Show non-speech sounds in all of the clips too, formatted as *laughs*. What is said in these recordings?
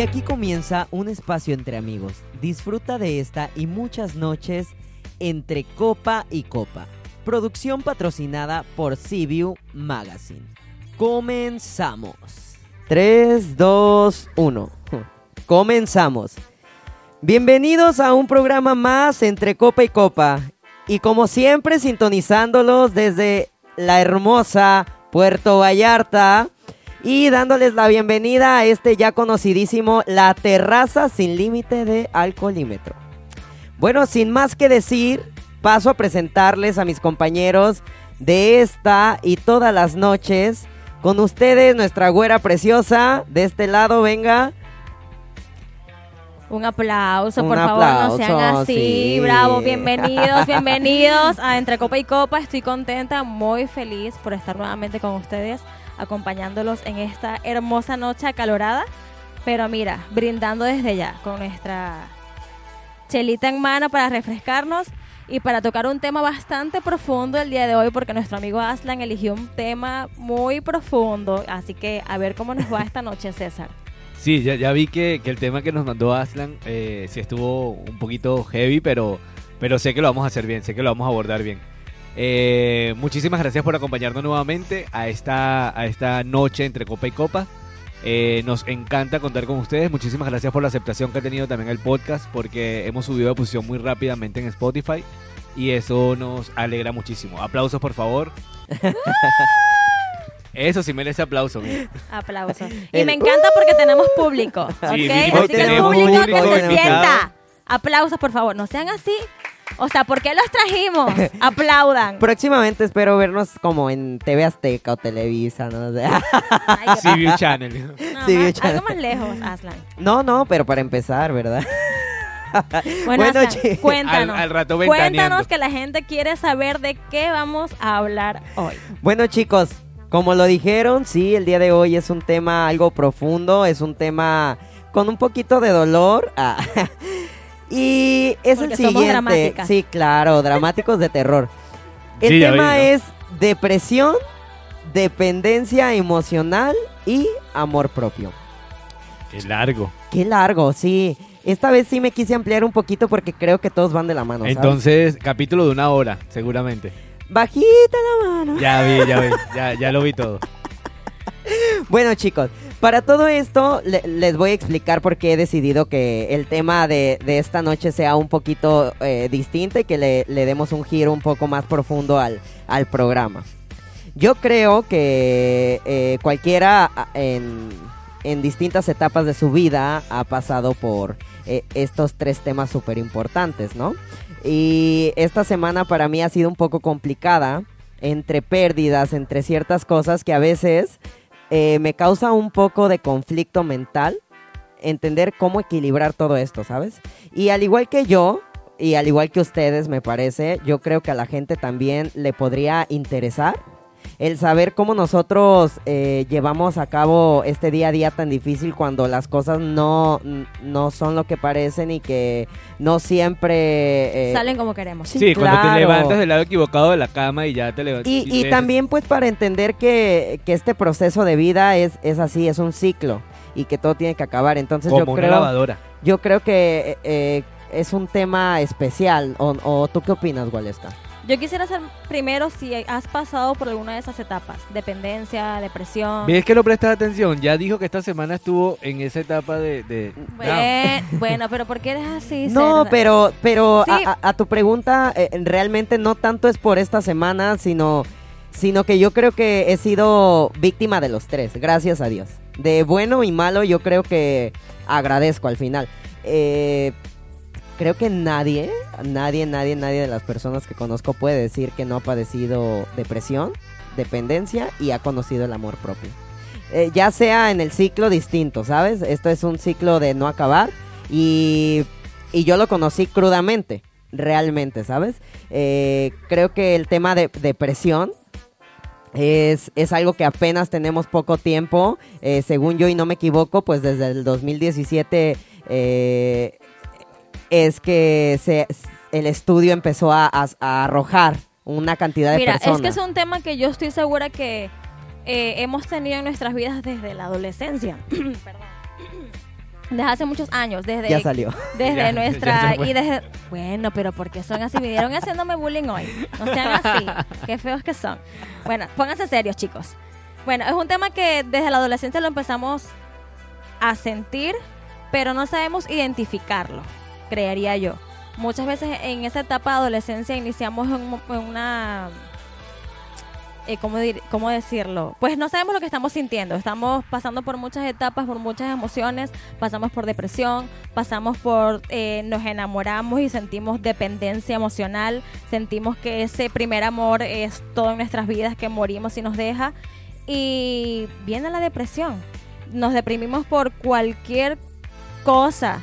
Y aquí comienza un espacio entre amigos. Disfruta de esta y muchas noches entre copa y copa. Producción patrocinada por CBU Magazine. Comenzamos. 3, 2, 1. Comenzamos. Bienvenidos a un programa más entre copa y copa. Y como siempre, sintonizándolos desde la hermosa Puerto Vallarta y dándoles la bienvenida a este ya conocidísimo La Terraza sin límite de alcoholímetro. Bueno, sin más que decir, paso a presentarles a mis compañeros de esta y todas las noches. Con ustedes, nuestra güera preciosa. De este lado, venga. Un aplauso, Un por favor, no sean así. sí. Bravo, bienvenidos, bienvenidos a Entre Copa y Copa. Estoy contenta, muy feliz por estar nuevamente con ustedes, acompañándolos en esta hermosa noche acalorada. Pero mira, brindando desde ya con nuestra chelita en mano para refrescarnos y para tocar un tema bastante profundo el día de hoy, porque nuestro amigo Aslan eligió un tema muy profundo. Así que a ver cómo nos va esta noche, César. Sí, ya, vi que, que el tema que nos mandó Aslan eh, sí estuvo un poquito heavy, pero, pero sé que lo vamos a hacer bien, sé que lo vamos a abordar bien. Eh, muchísimas gracias por acompañarnos nuevamente a esta, a esta noche entre copa y copa. Eh, nos encanta contar con ustedes. Muchísimas gracias por la aceptación que ha tenido también el podcast, porque hemos subido de posición muy rápidamente en Spotify y eso nos alegra muchísimo. Aplausos, por favor. *laughs* Eso sí merece aplauso. mira. Aplausos. Y me encanta porque tenemos público. Sí, así que el tenemos público público que se sienta. Aplausos, por favor. No sean así. O sea, ¿por qué los trajimos? *laughs* Aplaudan. Próximamente espero vernos como en TV Azteca o Televisa, ¿no? O *laughs* sea, Ay, qué CBU Channel. No, Sí, más- bien algo más lejos, Aslan. no, no, pero para empezar, ¿verdad? *laughs* Bueno, Bueno, Aslan, cuéntanos. Al- al rato ventaneando. cuéntanos que la gente quiere saber de qué vamos a hablar hoy. Bueno chicos, como lo dijeron, sí, el día de hoy es un tema algo profundo, es un tema con un poquito de dolor. ah, y es Porque el somos siguiente. dramáticas. Sí, claro, dramáticos de terror. El Sí, ya vi, tema ¿no? es depresión, dependencia emocional y amor propio. Qué largo. Qué largo, sí. Esta vez sí me quise ampliar un poquito porque creo que todos van de la mano. ¿sabes? Entonces, capítulo de una hora, seguramente. Bajita la mano. Ya vi, ya vi, ya, ya lo vi todo. *laughs* Bueno chicos, para todo esto le- les voy a explicar por qué he decidido que el tema de, esta noche sea un poquito eh, distinto y que le, demos un giro un poco más profundo al, programa. Yo creo que eh, cualquiera a- en, en distintas etapas de su vida ha pasado por eh, estos tres temas súper importantes, ¿no? Y esta semana para mí ha sido un poco complicada entre pérdidas, entre ciertas cosas que a veces eh, me causa un poco de conflicto mental entender cómo equilibrar todo esto, ¿sabes? Y al igual que yo, y al igual que ustedes, me parece, yo creo que a la gente también le podría interesar el saber cómo nosotros eh, llevamos a cabo este día a día tan difícil cuando las cosas no, no son lo que parecen y que no siempre... eh, Salen como queremos. Sí, Sí, cuando claro. te levantas del lado equivocado de la cama y ya te levantas. Y, y también pues para entender que, que este proceso de vida es, es así, es un ciclo y que todo tiene que acabar. Entonces Como yo una creo, lavadora. yo creo que eh, es un tema especial. ¿O, o tú qué opinas, Waleska? Yo quisiera saber primero si has pasado por alguna de esas etapas. Dependencia, depresión. ¿Ves que no prestas atención? Ya dijo que esta semana estuvo en esa etapa de... de- Bue- *laughs* Bueno, pero ¿por qué eres así? No, cerda? pero, pero Sí. a, a- a tu pregunta, eh, realmente no tanto es por esta semana, sino, sino que yo creo que he sido víctima de los tres, gracias a Dios. De bueno y malo, yo creo que agradezco al final. Eh, creo que nadie, nadie, nadie, nadie de las personas que conozco puede decir que no ha padecido depresión, dependencia y ha conocido el amor propio. Eh, ya sea en el ciclo distinto, ¿sabes? Esto es un ciclo de no acabar y, y yo lo conocí crudamente, realmente, ¿sabes? Eh, creo que el tema de depresión es, es algo que apenas tenemos poco tiempo, eh, según yo y no me equivoco, pues desde el 2017 eh, es que se, el estudio empezó a, a- a arrojar una cantidad de Mira, personas. es que es un tema que yo estoy segura que eh, hemos tenido en nuestras vidas desde la adolescencia. *clears throat* Perdón. desde hace muchos años, desde Ya salió. desde Ya, nuestra y desde bueno pero porque son así vinieron haciéndome bullying hoy no sean así *laughs* qué feos que son bueno pónganse serios chicos bueno es un tema que desde la adolescencia lo empezamos a sentir pero no sabemos identificarlo creería yo muchas veces en esa etapa de adolescencia iniciamos en, un- en una eh, ¿cómo, dir- ¿cómo decirlo? Pues no sabemos lo que estamos sintiendo. Estamos pasando por muchas etapas, por muchas emociones. Pasamos por depresión, pasamos por... eh, nos enamoramos y sentimos dependencia emocional. Sentimos que ese primer amor es todo en nuestras vidas, que morimos y nos deja. Y viene la depresión. Nos deprimimos por cualquier cosa.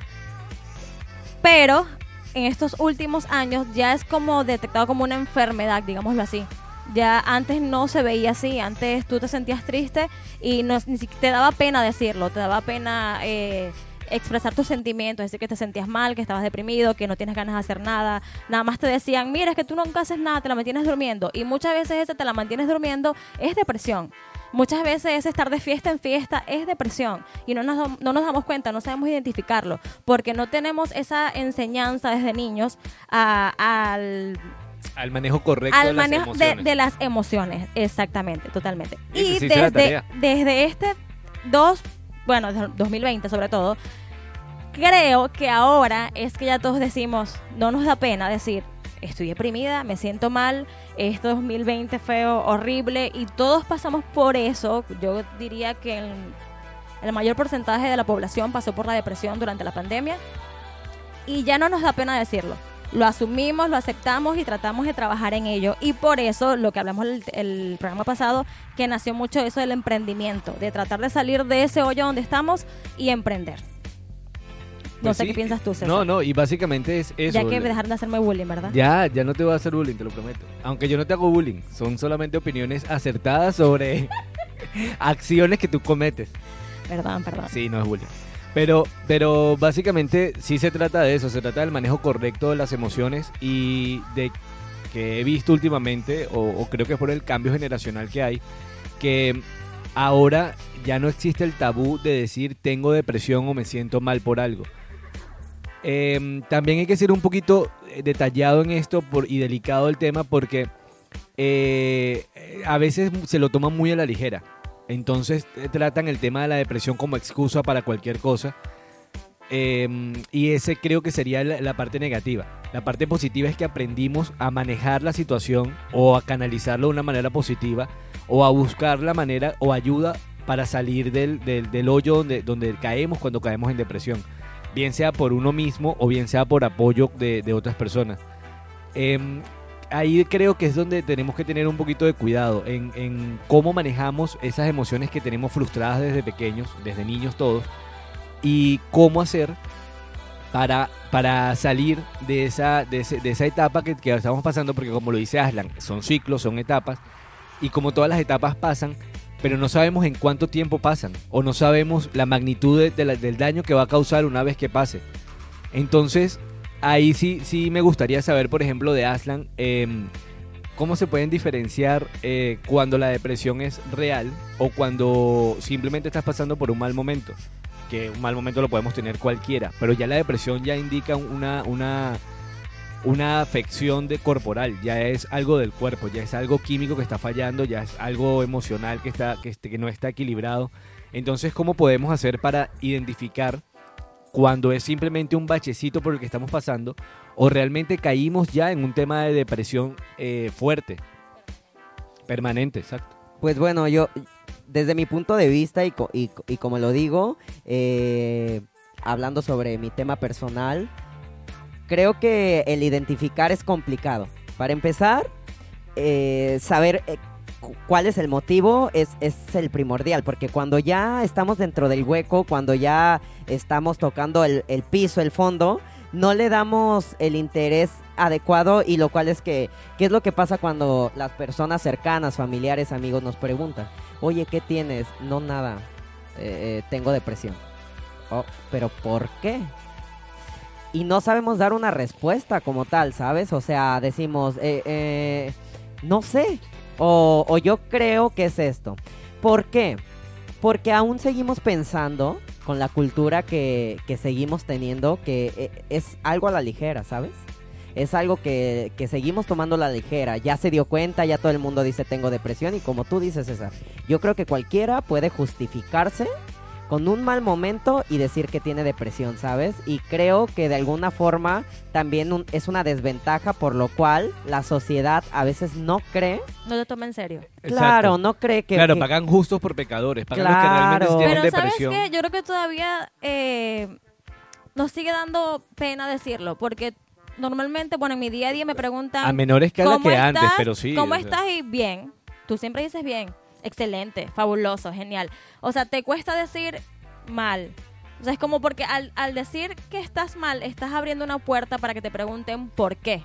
Pero en estos últimos años ya es como detectado como una enfermedad, digámoslo así. Ya antes no se veía así, antes tú te sentías triste y no, ni siquiera te daba pena decirlo, te daba pena eh, expresar tus sentimientos, decir que te sentías mal, que estabas deprimido, que no tienes ganas de hacer nada. Nada más te decían, mira, es que tú nunca haces nada, te la mantienes durmiendo. Y muchas veces ese te la mantienes durmiendo es depresión. Muchas veces ese estar de fiesta en fiesta es depresión y no nos, no nos damos cuenta, no sabemos identificarlo, porque no tenemos esa enseñanza desde niños a- al Al manejo correcto de al las manejo de, emociones. de las emociones, exactamente, totalmente. Y será desde, desde este dos, bueno, desde 2020 sobre todo, creo que ahora es que ya todos decimos, no nos da pena decir, estoy deprimida, me siento mal, este 2020 fue horrible y todos pasamos por eso. Yo diría que el, mayor porcentaje de la población pasó por la depresión durante la pandemia y ya no nos da pena decirlo. Lo asumimos, lo aceptamos y tratamos de trabajar en ello. Y por eso, lo que hablamos el, el programa pasado, que nació mucho eso del emprendimiento, de tratar de salir de ese hoyo donde estamos y emprender. No Pues sé sí, qué piensas tú, César. No, no, y básicamente es eso. ya que dejaron de hacerme bullying, ¿verdad? Ya, ya no te voy a hacer bullying, te lo prometo. Aunque yo no te hago bullying, son solamente opiniones acertadas sobre *laughs* acciones que tú cometes. Perdón, perdón. Sí, no es bullying. Pero, pero básicamente sí se trata de eso, se trata del manejo correcto de las emociones y de que he visto últimamente, o, o creo que es por el cambio generacional que hay, que ahora ya no existe el tabú de decir tengo depresión o me siento mal por algo. Em, también hay que ser un poquito eh, detallado en esto por, y delicado el tema porque eh, a veces se lo toman muy a la ligera. Entonces eh, tratan el tema de la depresión como excusa para cualquier cosa. Em, y ese creo que sería la, parte negativa. La parte positiva es que aprendimos a manejar la situación o a canalizarlo de una manera positiva o a buscar la manera o ayuda para salir del, hoyo donde caemos cuando caemos en depresión. Bien sea por uno mismo o bien sea por apoyo de, de otras personas. Em, ahí creo que es donde tenemos que tener un poquito de cuidado en, cómo manejamos esas emociones que tenemos frustradas desde pequeños, desde niños todos, y cómo hacer para, para salir de esa, de esa etapa que, que estamos pasando, porque como lo dice Aslan, son ciclos, son etapas, y como todas las etapas pasan, pero no sabemos en cuánto tiempo pasan, o no sabemos la magnitud de- del daño que va a causar una vez que pase. Entonces, ahí sí, sí me gustaría saber, por ejemplo, de Aslan, em, cómo se pueden diferenciar eh, cuando la depresión es real o cuando simplemente estás pasando por un mal momento. Que un mal momento lo podemos tener cualquiera, pero ya la depresión ya indica una, una, una afección de corporal, ya es algo del cuerpo, ya es algo químico que está fallando, ya es algo emocional que, está, que, este- que no está equilibrado. Entonces, ¿cómo podemos hacer para identificar cuando es simplemente un bachecito por el que estamos pasando o realmente caímos ya en un tema de depresión eh, fuerte, permanente, exacto? Pues bueno, yo, desde mi punto de vista y, y como lo digo, eh, hablando sobre mi tema personal, creo que el identificar es complicado. Para empezar, eh, saber eh, cu- cuál es el motivo es, es el primordial, porque cuando ya estamos dentro del hueco, cuando ya estamos tocando el, el piso, el fondo, no le damos el interés adecuado y lo cual es que, ¿qué es lo que pasa cuando las personas cercanas, familiares, amigos nos preguntan? Oye, ¿qué tienes? No, nada, eh, tengo depresión. Oh, pero ¿por qué? Y no sabemos dar una respuesta como tal, ¿sabes? O sea, decimos, eh, eh, no sé, o, o yo creo que es esto. ¿Por qué? Porque aún seguimos pensando con la cultura que, que seguimos teniendo, que eh, es algo a la ligera, ¿sabes? Es algo que, que seguimos tomando a la ligera. Ya se dio cuenta, ya todo el mundo dice tengo depresión y como tú dices, César, yo creo que cualquiera puede justificarse con un mal momento y decir que tiene depresión, ¿sabes? Y creo que de alguna forma también un- es una desventaja por lo cual la sociedad a veces no cree, No te toma en serio. claro, Exacto. no cree que... claro, que- pagan justos por pecadores, pagan los que realmente Claro. tienen Pero ¿sabes depresión. qué? Yo creo que todavía eh, nos sigue dando pena decirlo, porque normalmente, bueno, en mi día a día me preguntan... A menor escala ¿Cómo que estás? antes, pero sí. ¿Cómo o sea. estás? Y bien. Tú siempre dices bien. Excelente, fabuloso, genial. O sea, te cuesta decir mal. O sea, es como porque al, al decir que estás mal, estás abriendo una puerta para que te pregunten por qué.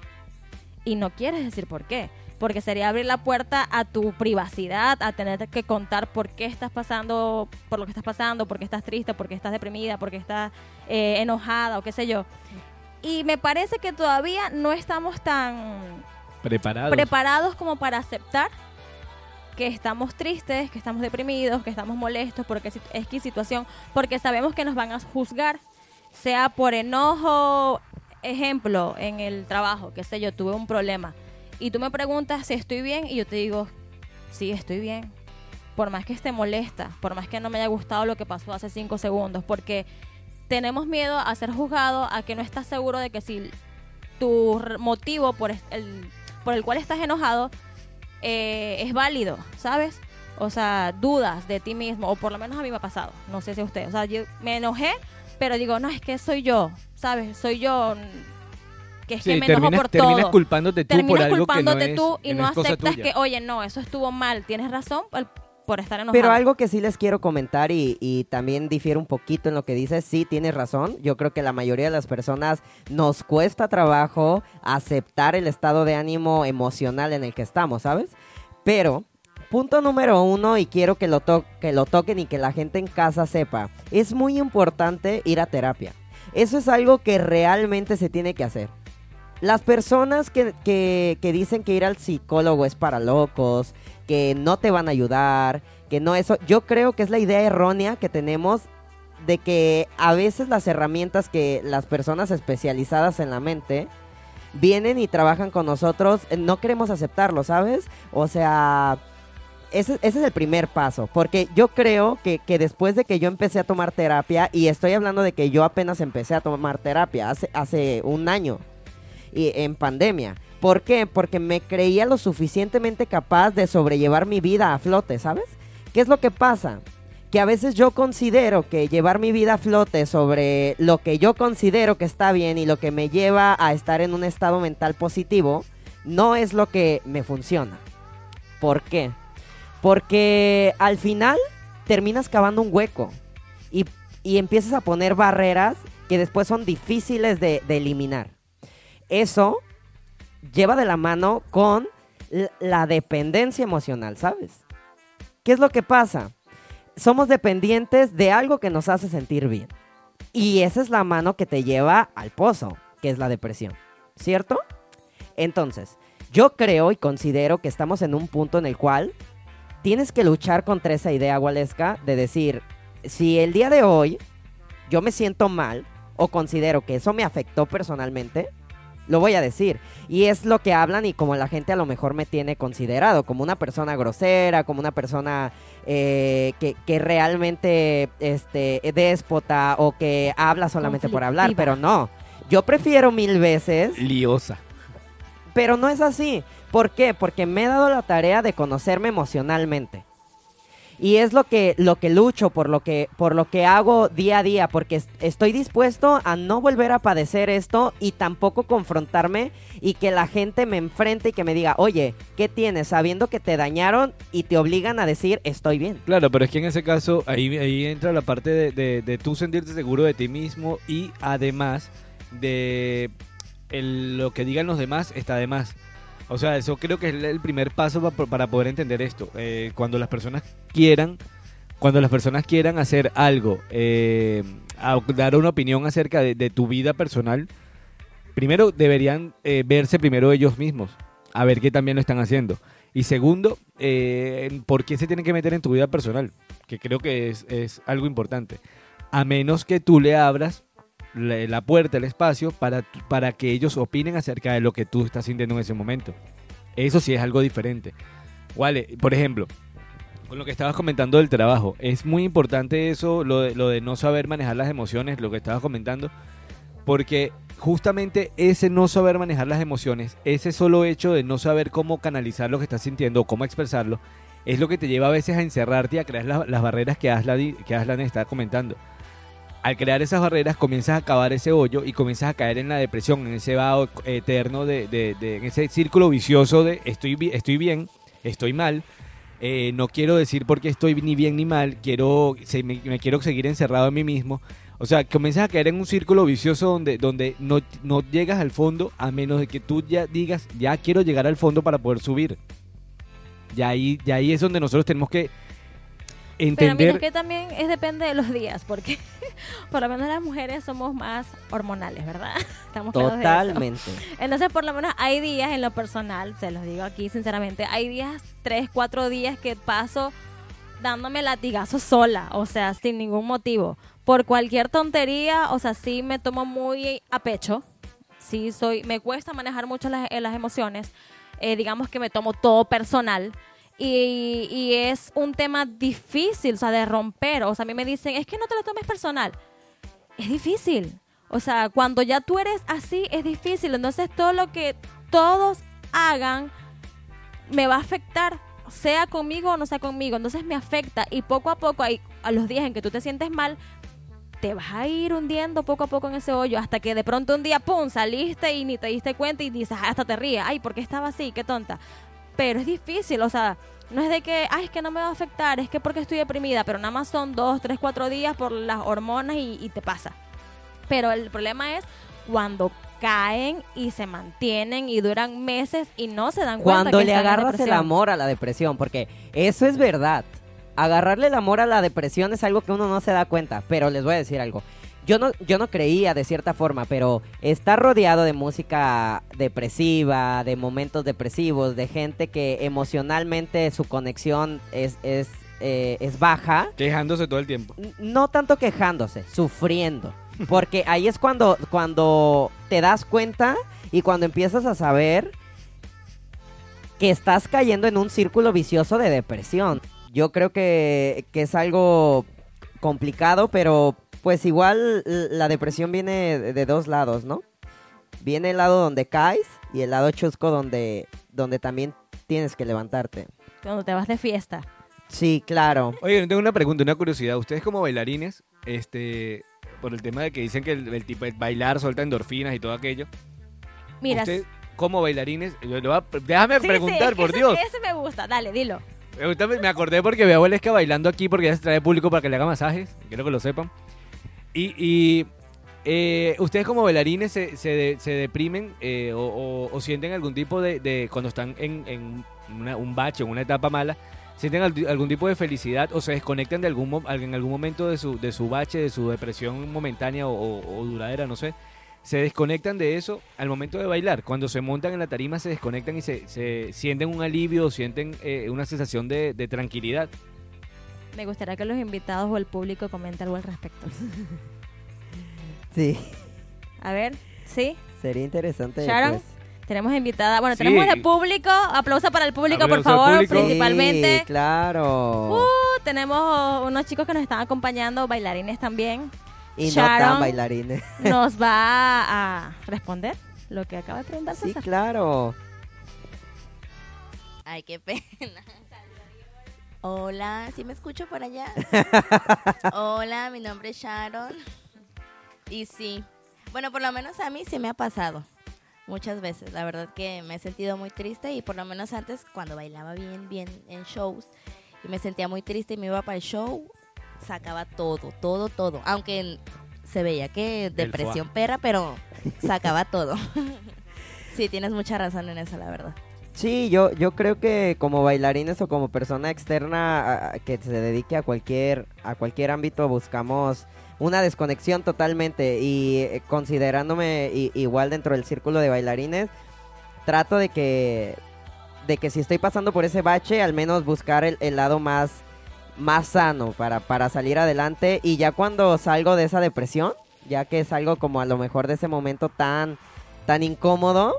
Y no quieres decir por qué. Porque sería abrir la puerta a tu privacidad, a tener que contar por qué estás pasando, por lo que estás pasando, por qué estás triste, por qué estás deprimida, por qué estás eh, enojada o qué sé yo. Y me parece que todavía no estamos tan Preparados. preparados como para aceptar que estamos tristes, que estamos deprimidos, que estamos molestos porque es situación, porque sabemos que nos van a juzgar, sea por enojo, ejemplo, en el trabajo, qué sé yo, tuve un problema y tú me preguntas si estoy bien y yo te digo, sí, estoy bien. Por más que esté molesta, por más que no me haya gustado lo que pasó hace cinco segundos, porque tenemos miedo a ser juzgado, a que no estás seguro de que si tu motivo por el, por el cual estás enojado eh, es válido, ¿sabes? O sea, dudas de ti mismo, o por lo menos a mí me ha pasado, no sé si a usted, o sea, yo me enojé, pero digo, no, es que soy yo, ¿sabes? Soy yo, mm, que es que me enojo por terminas todo. culpándote tú por Terminas que no culpándote es, tú y no aceptas tuya. que, oye, no, eso estuvo mal, tienes razón por, estar enojado. Pero algo que sí les quiero comentar y, y también difiere un poquito en lo que dices, sí tienes razón. Yo creo que la mayoría de las personas nos cuesta trabajo aceptar el estado de ánimo emocional en el que estamos, ¿sabes? Pero, punto número uno, y quiero que lo, to- que lo toquen y que la gente en casa sepa, es muy importante ir a terapia. Eso es algo que realmente se tiene que hacer. Las personas que, que- que dicen que ir al psicólogo es para locos, que no te van a ayudar, que no eso, yo creo que es la idea errónea que tenemos de que a veces las herramientas que las personas especializadas en la mente vienen y trabajan con nosotros, eh, no queremos aceptarlo, ¿sabes? O sea, ese, es el primer paso, porque yo creo que, que después de que yo empecé a tomar terapia, y estoy hablando de que yo apenas empecé a tomar terapia hace, hace un año, y en pandemia. ¿Por qué? Porque me creía lo suficientemente capaz de sobrellevar mi vida a flote, ¿sabes? ¿Qué es lo que pasa? Que a veces yo considero que llevar mi vida a flote sobre lo que yo considero que está bien y lo que me lleva a estar en un estado mental positivo, no es lo que me funciona. ¿Por qué? Porque al final terminas cavando un hueco y, y empiezas a poner barreras que después son difíciles de, de eliminar. Eso lleva de la mano con la dependencia emocional, ¿sabes? ¿Qué es lo que pasa? Somos dependientes de algo que nos hace sentir bien. Y esa es la mano que te lleva al pozo, que es la depresión. ¿Cierto? Entonces, yo creo y considero que estamos en un punto en el cual tienes que luchar contra esa idea, Waleska, de decir, si el día de hoy yo me siento mal o considero que eso me afectó personalmente, lo voy a decir. Y es lo que hablan y como la gente a lo mejor me tiene considerado, como una persona grosera, como una persona eh, que, que realmente este, déspota o que habla solamente por hablar, pero no. Yo prefiero mil veces Liosa. pero no es así. ¿Por qué? Porque me he dado la tarea de conocerme emocionalmente. Y es lo que, lo que lucho, por lo que, por lo que hago día a día, porque es- estoy dispuesto a no volver a padecer esto y tampoco confrontarme y que la gente me enfrente y que me diga, oye, ¿qué tienes? Sabiendo que te dañaron y te obligan a decir, estoy bien. Claro, pero es que en ese caso ahí, ahí entra la parte de, de, de tú sentirte seguro de ti mismo y además de el- lo que digan los demás está de más. O sea, eso creo que es el primer paso pa- para poder entender esto. Eh, cuando las personas quieran, cuando las personas quieran hacer algo, eh, dar una opinión acerca de, de tu vida personal, primero deberían eh, verse primero ellos mismos, a ver qué también lo están haciendo. Y segundo, eh, ¿por qué se tienen que meter en tu vida personal? Que creo que es, es algo importante. a menos que tú le abras la, puerta, el espacio, para, para que ellos opinen acerca de lo que tú estás sintiendo en ese momento. Eso sí es algo diferente. Vale, por ejemplo, con lo que estabas comentando del trabajo, es muy importante eso, lo de, no saber manejar las emociones, lo que estabas comentando, porque justamente ese no saber manejar las emociones, ese solo hecho de no saber cómo canalizar lo que estás sintiendo cómo expresarlo, es lo que te lleva a veces a encerrarte y a crear la- las barreras que Aslan, que Aslan está comentando. Al crear esas barreras comienzas a cavar ese hoyo y comienzas a caer en la depresión, en ese vaho eterno, de, de- de- en ese círculo vicioso de estoy, estoy bien, estoy mal, eh, no quiero decir porque estoy ni bien ni mal, quiero, me, quiero seguir encerrado en mí mismo. O sea, comienzas a caer en un círculo vicioso donde, donde no, no llegas al fondo a menos de que tú ya digas, ya quiero llegar al fondo para poder subir. Ya ahí, ya ahí es donde nosotros tenemos que Pero entender... mira, es que también es depende de los días, porque *laughs* por lo menos las mujeres somos más hormonales, ¿verdad? *laughs* Estamos eso. Totalmente. Entonces, por lo menos hay días en lo personal, se los digo aquí sinceramente, hay días, tres, cuatro días que paso dándome latigazos sola, o sea, sin ningún motivo. Por cualquier tontería, o sea, sí me tomo muy a pecho. Sí, soy, me cuesta manejar mucho las, eh, las emociones. Eh, digamos que me tomo todo personal. Y, es un tema difícil, o sea, de romper. O sea, a mí me dicen, es que no te lo tomes personal. Es difícil. O sea, cuando ya tú eres así, es difícil. Entonces, todo lo que todos hagan me va a afectar, sea conmigo o no sea conmigo. Entonces, me afecta. Y poco a poco, a los días en que tú te sientes mal, te vas a ir hundiendo poco a poco en ese hoyo hasta que de pronto un día, ¡pum!, saliste y ni te diste cuenta y dices, "Ah, hasta te ríes, ay, ¿por qué estaba así? Qué tonta. Pero es difícil, o sea, no es de que, ay, es que no me va a afectar, es que porque estoy deprimida, pero nada más son dos, tres, cuatro días por las hormonas y, y te pasa. Pero el problema es cuando caen y se mantienen y duran meses y no se dan cuenta Cuando que le agarras el amor a la depresión, porque eso es verdad. Agarrarle el amor a la depresión es algo que uno no se da cuenta, pero les voy a decir algo. Yo no, yo no creía de cierta forma, pero estar rodeado de música depresiva, de momentos depresivos, de gente que emocionalmente su conexión es, es, eh, es baja, Quejándose todo el tiempo. no tanto quejándose, sufriendo. Porque ahí es cuando, cuando te das cuenta y cuando empiezas a saber que estás cayendo en un círculo vicioso de depresión. Yo creo que, que es algo complicado, pero pues igual la depresión viene de dos lados, ¿no? Viene el lado donde caes y el lado chusco donde, donde también tienes que levantarte. Cuando te vas de fiesta. Sí, claro. Oye, yo tengo una pregunta, una curiosidad. Ustedes como bailarines, este, por el tema de que dicen que el, el tipo de bailar suelta endorfinas y todo aquello. Mira, Ustedes como bailarines, yo le voy a- déjame sí, preguntar, sí, es que por ese- Dios. Ese me gusta, dale, dilo. Me acordé porque veo a Valesca bailando aquí porque ya se trae público para que le haga masajes. Quiero que lo sepan. Y, y, eh, ustedes como bailarines se, se, de- se deprimen eh, o, sienten algún tipo de, de- cuando están en, una- un bache, en una etapa mala, sienten al- algún tipo de felicidad o se desconectan de algún en algún momento de su, de su bache, de su depresión momentánea o, duradera, no sé. Se desconectan de eso al momento de bailar. Cuando se montan en la tarima se desconectan y se, se sienten un alivio, sienten eh, una sensación de tranquilidad. Me gustaría que los invitados o el público comenten algo al respecto. *laughs* Sí, A ver, ¿sí? sería interesante. Sharon. Tenemos invitada. Bueno, Sí. tenemos de público. Aplauso para el público, por favor, público. principalmente. Sí, claro. Uh, tenemos unos chicos que nos están acompañando, bailarines también. y no Sharon. tan bailarines. *laughs* Nos va a responder lo que acaba de preguntar Sí, César. claro. Ay, qué pena. Hola, ¿sí me escucho por allá? *laughs* Hola, mi nombre es Sharon. Y sí, bueno, por lo menos a mí sí me ha pasado muchas veces. La verdad que me he sentido muy triste y por lo menos antes cuando bailaba bien, bien en shows y me sentía muy triste y me iba para el show, sacaba todo, todo, todo. Aunque se veía que depresión perra, pero *laughs* sacaba todo. *laughs* sí, tienes mucha razón en eso, la verdad. Sí, yo, yo creo que como bailarines o como persona externa que se dedique a cualquier, a cualquier ámbito buscamos una desconexión totalmente. Y eh, considerándome igual dentro del círculo de bailarines, trato de que, de que si estoy pasando por ese bache, al menos buscar el, el lado más, más sano para, para salir adelante. Y ya cuando salgo de esa depresión, ya que salgo como a lo mejor de ese momento tan, tan incómodo,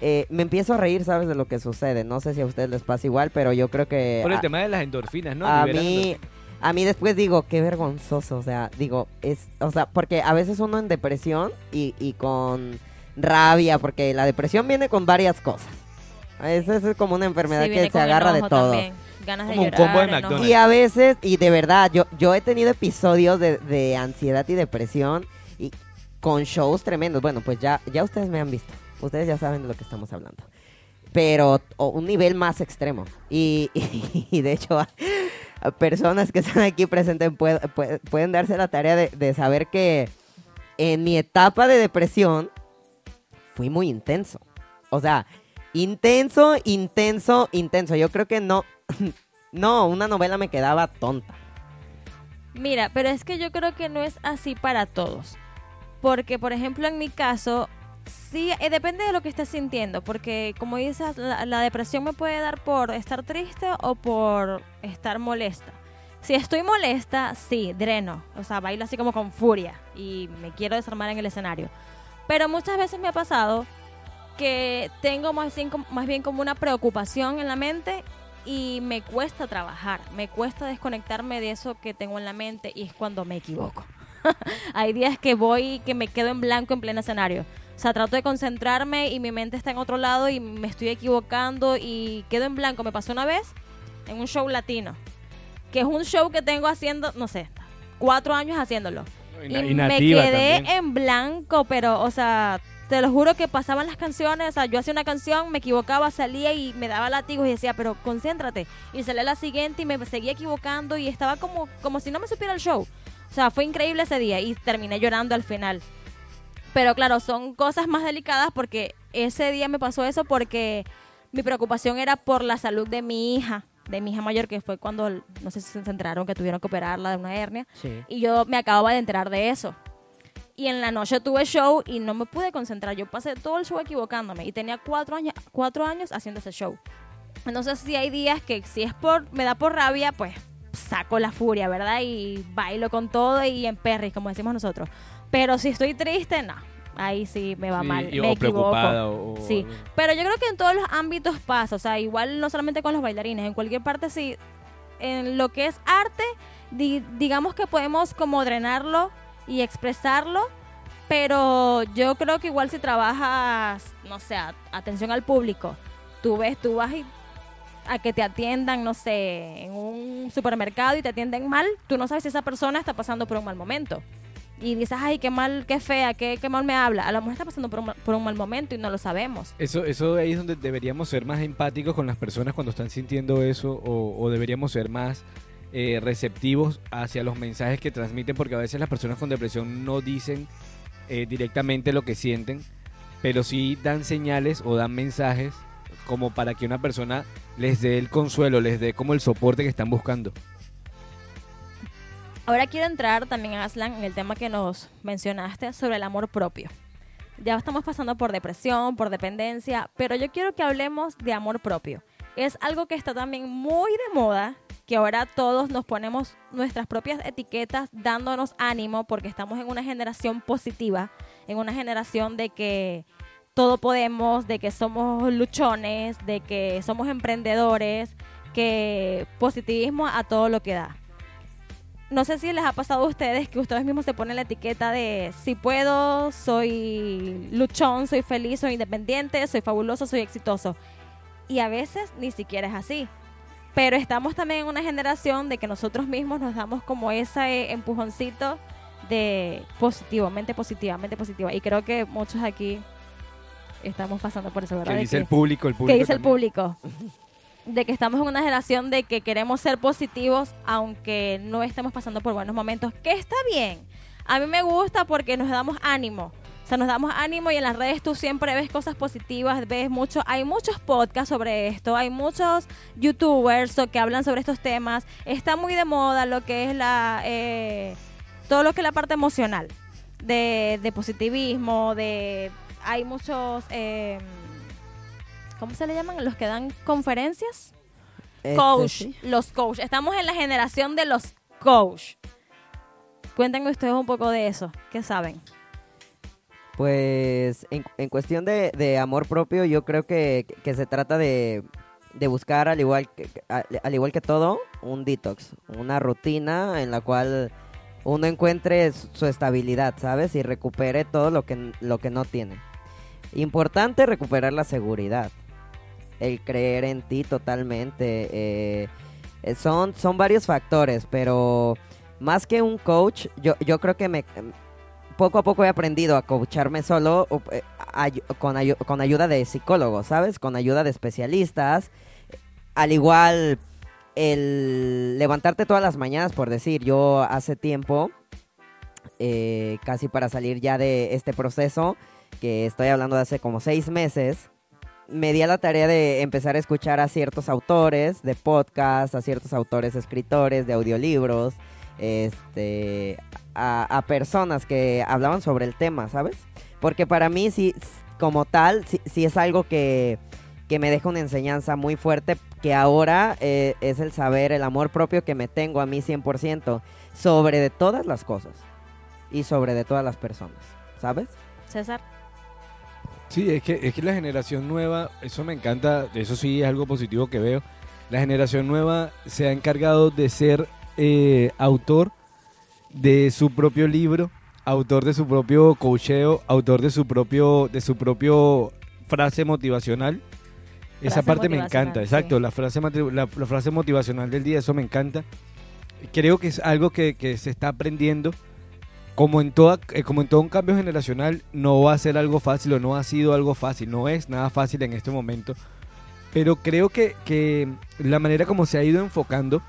eh, me empiezo a reír, ¿sabes? De lo que sucede. No sé si a ustedes les pasa igual, pero yo creo que... Por el a- tema de las endorfinas, ¿no? a mí, a mí después digo, qué vergonzoso, o sea, digo, es, o sea, porque a veces uno en depresión y, y con rabia, porque la depresión viene con varias cosas. Esa es como una enfermedad Sí, que se agarra de todo. también, Ganas de Como un combo de. McDonald's. Y a veces, y de verdad, yo, yo he tenido episodios de, de ansiedad y depresión y con shows tremendos. Bueno, pues ya, ya ustedes me han visto. Ustedes ya saben de lo que estamos hablando. Pero un nivel más extremo. Y, *laughs* de hecho, personas que están aquí presentes pued- pued- pueden darse la tarea de, de saber que en mi etapa de depresión fui muy intenso. O sea, intenso, intenso, intenso. Yo creo que no, *laughs* no, una novela me quedaba tonta. Mira, pero es que yo creo que no es así para todos. Porque, por ejemplo, en mi caso, sí, eh, depende de lo que estés sintiendo. Porque, como dices, la, la depresión me puede dar por estar triste o por estar molesta. Si estoy molesta, sí, dreno. O sea, bailo así como con furia y me quiero desarmar en el escenario. Pero muchas veces me ha pasado que tengo más bien, más bien como una preocupación en la mente y me cuesta trabajar, me cuesta desconectarme de eso que tengo en la mente y es cuando me equivoco. *laughs* Hay días que voy que me quedo en blanco en pleno escenario. O sea, trato de concentrarme y mi mente está en otro lado y me estoy equivocando y quedo en blanco. Me pasó una vez en un show latino, que es un show que tengo haciendo, no sé, cuatro años haciéndolo. Y, Y me quedé también. en blanco, pero, o sea, te lo juro que pasaban las canciones, o sea, yo hacía una canción, me equivocaba, salía y me daba látigos y decía, pero concéntrate. Y salía la siguiente y me seguía equivocando y estaba como, como si no me supiera el show. O sea, fue increíble ese día y terminé llorando al final. Pero claro, son cosas más delicadas porque ese día me pasó eso porque mi preocupación era por la salud de mi hija, de mi hija mayor, que fue cuando, no sé si se enteraron que tuvieron que operarla de una hernia. Sí. Y yo me acababa de enterar de eso. Y en la noche tuve show y no me pude concentrar. Yo pasé todo el show equivocándome y tenía cuatro años, cuatro años haciendo ese show. Entonces sí hay días que si es por, me da por rabia, pues saco la furia, ¿verdad? Y bailo con todo y en perris, como decimos nosotros. Pero si estoy triste, no. Ahí sí me va Sí, mal, y- me o equivoco. Sí. Pero yo creo que en todos los ámbitos pasa, o sea, igual no solamente con los bailarines, en cualquier parte sí, en lo que es arte, di- digamos que podemos como drenarlo y expresarlo, pero yo creo que igual si trabajas, no sé, atención al público, tú ves, tú vas y- a que te atiendan, no sé, en un supermercado y te atienden mal, tú no sabes si esa persona está pasando por un mal momento. Y dices, ay, qué mal, qué fea, qué, qué mal me habla. A lo mejor está pasando por un, por un mal momento y no lo sabemos. Eso, eso ahí es donde deberíamos ser más empáticos con las personas cuando están sintiendo eso o, o deberíamos ser más eh, receptivos hacia los mensajes que transmiten porque a veces las personas con depresión no dicen eh, directamente lo que sienten, pero sí dan señales o dan mensajes como para que una persona les dé el consuelo, les dé como el soporte que están buscando. Ahora quiero entrar también, Aslan, en el tema que nos mencionaste sobre el amor propio. Ya estamos pasando por depresión, por dependencia, pero yo quiero que hablemos de amor propio. Es algo que está también muy de moda, que ahora todos nos ponemos nuestras propias etiquetas dándonos ánimo porque estamos en una generación positiva, en una generación de que todo podemos, de que somos luchones, de que somos emprendedores, que positivismo a todo lo que da no sé si les ha pasado a ustedes que ustedes mismos se ponen la etiqueta de si puedo, soy luchón, soy feliz, soy independiente, soy fabuloso, soy exitoso. Y a veces ni siquiera es así. Pero estamos también en una generación de que nosotros mismos nos damos como ese empujoncito de positivo, mente positiva, mente positiva. Y creo que muchos aquí estamos pasando por eso, ¿verdad? ¿Qué dice el público? El público ¿Qué dice el público? De que estamos en una generación de que queremos ser positivos aunque no estemos pasando por buenos momentos, que está bien. A mí me gusta porque nos damos ánimo. O sea, nos damos ánimo y en las redes tú siempre ves cosas positivas, ves mucho, hay muchos podcasts sobre esto, hay muchos youtubers que hablan sobre estos temas. Está muy de moda lo que es la eh, todo lo que es la parte emocional de, de positivismo, de hay muchos eh, ¿cómo se le llaman? Los que dan conferencias. Este, Coach, sí. los coach. Estamos en la generación de los coach. Cuéntenme ustedes un poco de eso. ¿Qué saben? Pues en, en cuestión de, de amor propio, yo creo que, que se trata de, de buscar, al igual que, al, al igual que todo, un detox, una rutina en la cual uno encuentre su, su estabilidad, ¿sabes? Y recupere todo lo que, lo que no tiene. Importante recuperar la seguridad, el creer en ti totalmente. eh, eh, son, son varios factores, pero más que un coach, yo, yo creo que me, poco a poco he aprendido a coacharme solo eh, con, con ayuda de psicólogos, ¿sabes? Con ayuda de especialistas. Al igual, el levantarte todas las mañanas, por decir, yo hace tiempo, casi para salir ya de este proceso, que estoy hablando de hace como seis meses, me di a la tarea de empezar a escuchar a ciertos autores de podcast, a ciertos autores escritores de audiolibros, este, a, personas que hablaban sobre el tema, ¿sabes? Porque para mí, sí, como tal, sí, sí es algo que, que me deja una enseñanza muy fuerte, que ahora eh, es el saber, el amor propio que me tengo a mí 100%, sobre de todas las cosas y sobre de todas las personas, ¿sabes? César. Sí, es que, es que la generación nueva, eso me encanta, eso sí es algo positivo que veo. La generación nueva se ha encargado de ser eh, autor de su propio libro, autor de su propio coacheo, autor de su propio, de su propio frase motivacional. Esa Frase parte me encanta, sí. exacto, la frase, la, la frase motivacional del día, eso me encanta. Creo que es algo que, que se está aprendiendo como en toda eh, como en todo un cambio generacional no va a ser algo fácil o no ha sido algo fácil no es nada fácil en este momento. Pero creo que, que la manera como se ha ido enfocando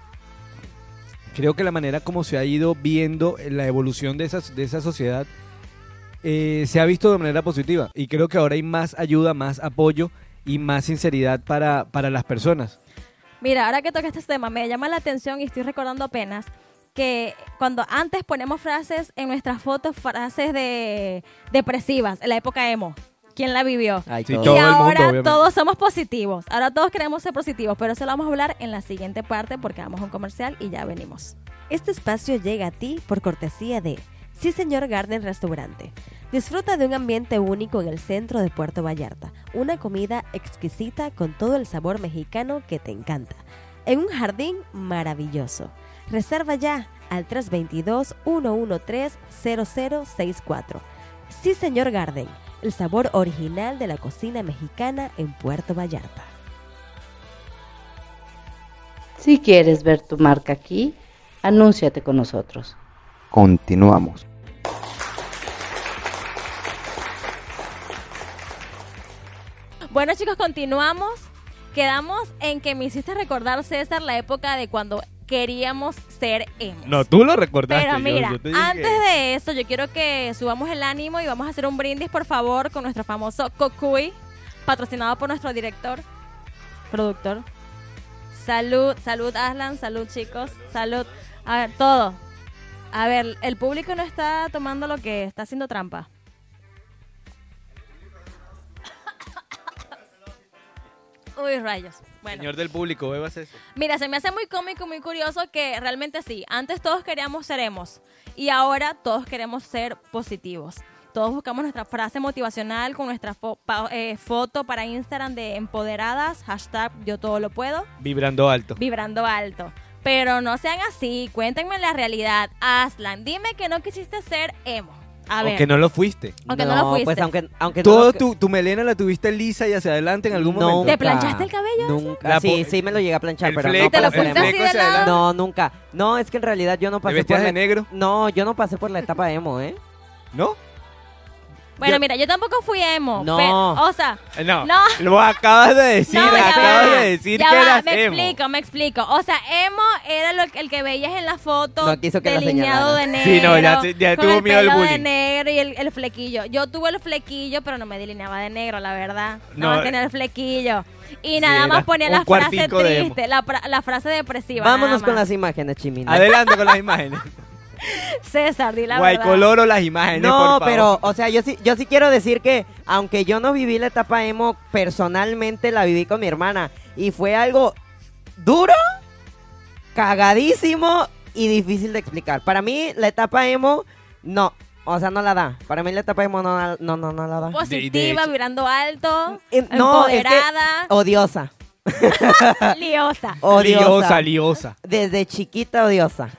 creo que la manera como se ha ido viendo la evolución de esa, de esa sociedad eh, se ha visto de manera positiva. Y creo que ahora hay más ayuda más apoyo y más sinceridad para, para las personas. Mira, ahora que toca este tema, me llama la atención y estoy recordando apenas que cuando antes ponemos frases en nuestras fotos, frases de depresivas, en la época emo. ¿Quién la vivió? Ay, Sí, todo. todo y mundo, ahora todos somos positivos. Ahora todos queremos ser positivos, pero eso lo vamos a hablar en la siguiente parte porque vamos a un comercial y ya venimos. Este espacio llega a ti por cortesía de Sí Señor Garden Restaurante. Disfruta de un ambiente único en el centro de Puerto Vallarta, una comida exquisita con todo el sabor mexicano que te encanta, en un jardín maravilloso. Reserva ya al 322-113-0064. Sí Señor Garden, el sabor original de la cocina mexicana en Puerto Vallarta. Si quieres ver tu marca aquí, anúnciate con nosotros. Continuamos. Bueno chicos, continuamos. Quedamos en que me hiciste recordar, César, la época de cuando queríamos ser emos. no tú lo recordaste Pero mira, yo te dije antes de eso, yo quiero que subamos el ánimo y vamos a hacer un brindis, por favor, con nuestro famoso Cocuy, patrocinado por nuestro director, productor. Salud, salud, Aslan, salud, chicos, salud. A ver, todo. A ver, el público no está tomando lo que está haciendo trampa. Uy, rayos. Bueno. señor del público bebas eso Mira, se me hace muy cómico muy curioso que realmente sí. Antes todos queríamos ser emos y ahora todos queremos ser positivos. Todos buscamos nuestra frase motivacional con nuestra fo- pa- eh, foto para Instagram de empoderadas, hashtag yo todo lo puedo, vibrando alto vibrando alto. Pero no sean así, cuéntenme la realidad. Aslan, dime que no quisiste ser emo. A ver, o que no lo fuiste Aunque no lo fuiste. pues aunque, aunque no Todo lo- tu, tu melena la tuviste lisa y hacia adelante en algún No. momento. ¿te planchaste el cabello? Nunca. La sí, po- sí me lo llegué a planchar, el pero fleco, no ¿Te lo el así fleco de hacia lado? adelante. No, nunca. No, es que en realidad yo no ¿Te pasé por vestías la... de negro? No, yo no pasé por la etapa emo, ¿eh? ¿No? Bueno, Yo- mira, yo tampoco fui emo. No. pero- o sea, Eh, No, No. lo acabas de decir, No, ya acabas va, de decir ya que va, eras me emo. explico, me explico. O sea, emo era lo, que- el que veías en la foto No quiso que la delineado de negro. Sí, no, ya ya con tuvo el miedo al pelo de bullying. negro y el, el flequillo. Yo tuve el flequillo, pero no me delineaba de negro, la verdad. No, No, tenía el flequillo. Y sí, nada más ponía la frase triste, la, la frase depresiva. Vámonos con las imágenes, Chimina. Adelante con las imágenes. *laughs* *laughs* César, di la verdad. Guaycoloro las imágenes, por No, favor. pero, o sea, yo sí, yo sí quiero decir que, aunque yo no viví la etapa emo, personalmente la viví con mi hermana. Y fue algo duro, cagadísimo y difícil de explicar. Para mí, la etapa emo, no. O sea, no la da. Para mí la etapa emo no, la- no, no, no la da. Positiva, vibrando alto, Eh, no, es que- empoderada, Odiosa. *laughs* liosa. Odiosa. Liosa, liosa. Desde chiquita odiosa.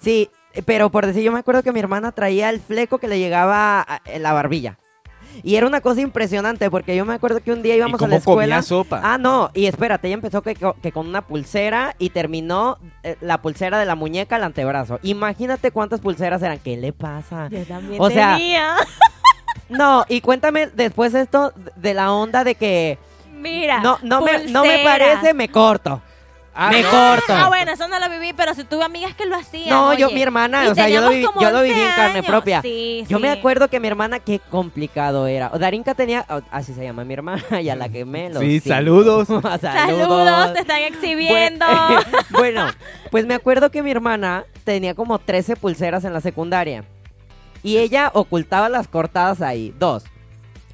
Sí, pero por decir, yo me acuerdo que mi hermana traía el fleco que le llegaba a- en la barbilla. Y era una cosa impresionante porque yo me acuerdo que un día ¿Y íbamos a la escuela. comía sopa? Ah, no, y espérate, ella empezó que, que con una pulsera y terminó eh, la pulsera de la muñeca al antebrazo. Imagínate cuántas pulseras eran. ¿Qué le pasa? Yo también O sea, tenía. *laughs* No, y cuéntame después esto de la onda de que Mira, no, no, me, no me parece, me corto. Ah, me no. corto. Ah, bueno, eso no lo viví, pero si tuve amigas que lo hacían. No, yo, mi hermana, Y o sea, yo lo, viví, como yo lo viví 11 en carne propia. Sí, Yo me acuerdo que mi hermana, qué complicado era. O Darinka tenía, así se llama mi hermana, *laughs* ya la quemé. lo Sí, siento. saludos. *laughs* Saludos, te están exhibiendo. *laughs* Bueno, bueno, pues me acuerdo que mi hermana tenía como 13 pulseras en la secundaria. Y ella ocultaba las cortadas ahí. Dos.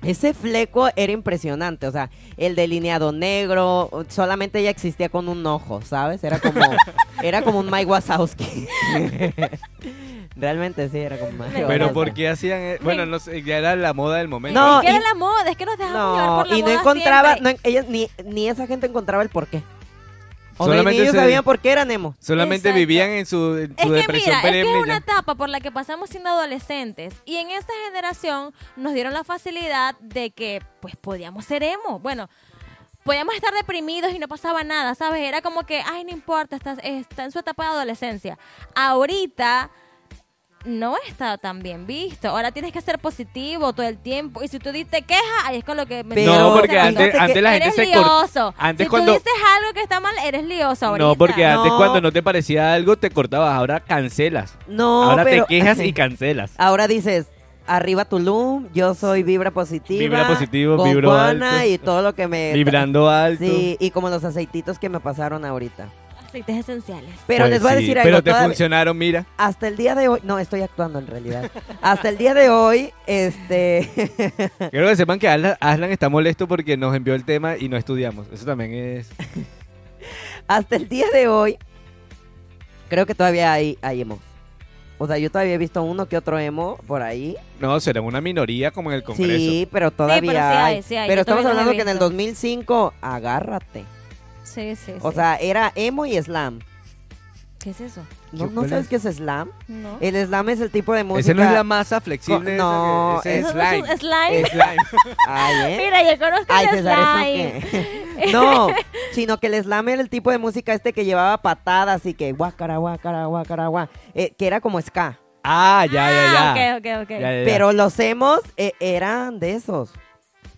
Ese fleco era impresionante, o sea, el delineado negro, solamente ella existía con un ojo, ¿sabes? Era como, *laughs* era como un Mike Wazowski. Realmente sí, era como Mike Pero Pero Wazowski. ¿por qué hacían? e- Bueno, no sé, ya era la moda del momento. No, ¿Y qué y- era la moda? Es que nos dejamos llevar No, por la y no moda encontraba, no, ella, ni, ni esa gente encontraba el porqué. O sea, Solamente ellos se- sabían por qué eran emo. Solamente Exacto. vivían en su, en Es su que depresión mira, es que es una etapa por la que pasamos siendo adolescentes y en esta generación nos dieron la facilidad de que pues podíamos ser emo. Bueno, podíamos estar deprimidos y no pasaba nada, ¿sabes? Era como que, ay, no importa, está, está en su etapa de adolescencia. Ahorita no está tan bien visto. Ahora tienes que ser positivo todo el tiempo y si tú te quejas, ahí es con lo que me No, o sea, porque antes, antes la gente eres se lioso. Antes si cuando tú dices algo que está mal, eres lioso ahorita. No, porque antes No. cuando no te parecía algo te cortabas, ahora cancelas. No, ahora pero... te quejas y *laughs* cancelas. Ahora dices, arriba Tulum, yo soy vibra positiva. Vibra positivo, vibro alto. y todo lo que me... Vibrando alto. Sí, y como los aceititos que me pasaron ahorita. Aceites esenciales. Pero Pues les voy a decir algo. Pero te todavía- funcionaron, mira. hasta el día de hoy, no, estoy actuando en realidad. hasta el día de hoy, este... *laughs* Quiero que sepan que Aslan, Aslan está molesto porque nos envió el tema y no estudiamos. Eso también es... *laughs* hasta el día de hoy, creo que todavía hay, hay emo. O sea, yo todavía he visto uno que otro emo por ahí. No, será una minoría como en el Congreso. Sí, pero todavía pero sí hay. sí hay, Pero yo estamos hablando que en el visto. 2005, agárrate. Sí, sí, O sí. sea, era emo y slam. ¿Qué es eso? ¿No, ¿Qué- ¿no sabes es? qué es slam? No. El slam es el tipo de música... Ese no es la masa flexible. No, esa que- ese es- slime. ¿Es slime? Es *laughs* slime. Ay, ¿eh? Mira, yo conozco Ay, el César, ¿eso slime. qué? *laughs* No, sino que el slam era el tipo de música este que llevaba patadas y que guacara, guacara, guacara, guá, eh, que era como ska. Ah, ya, ya, ya. Ah, ok, ok, ok. Ya, ya, ya. Pero los emos eh, eran de esos.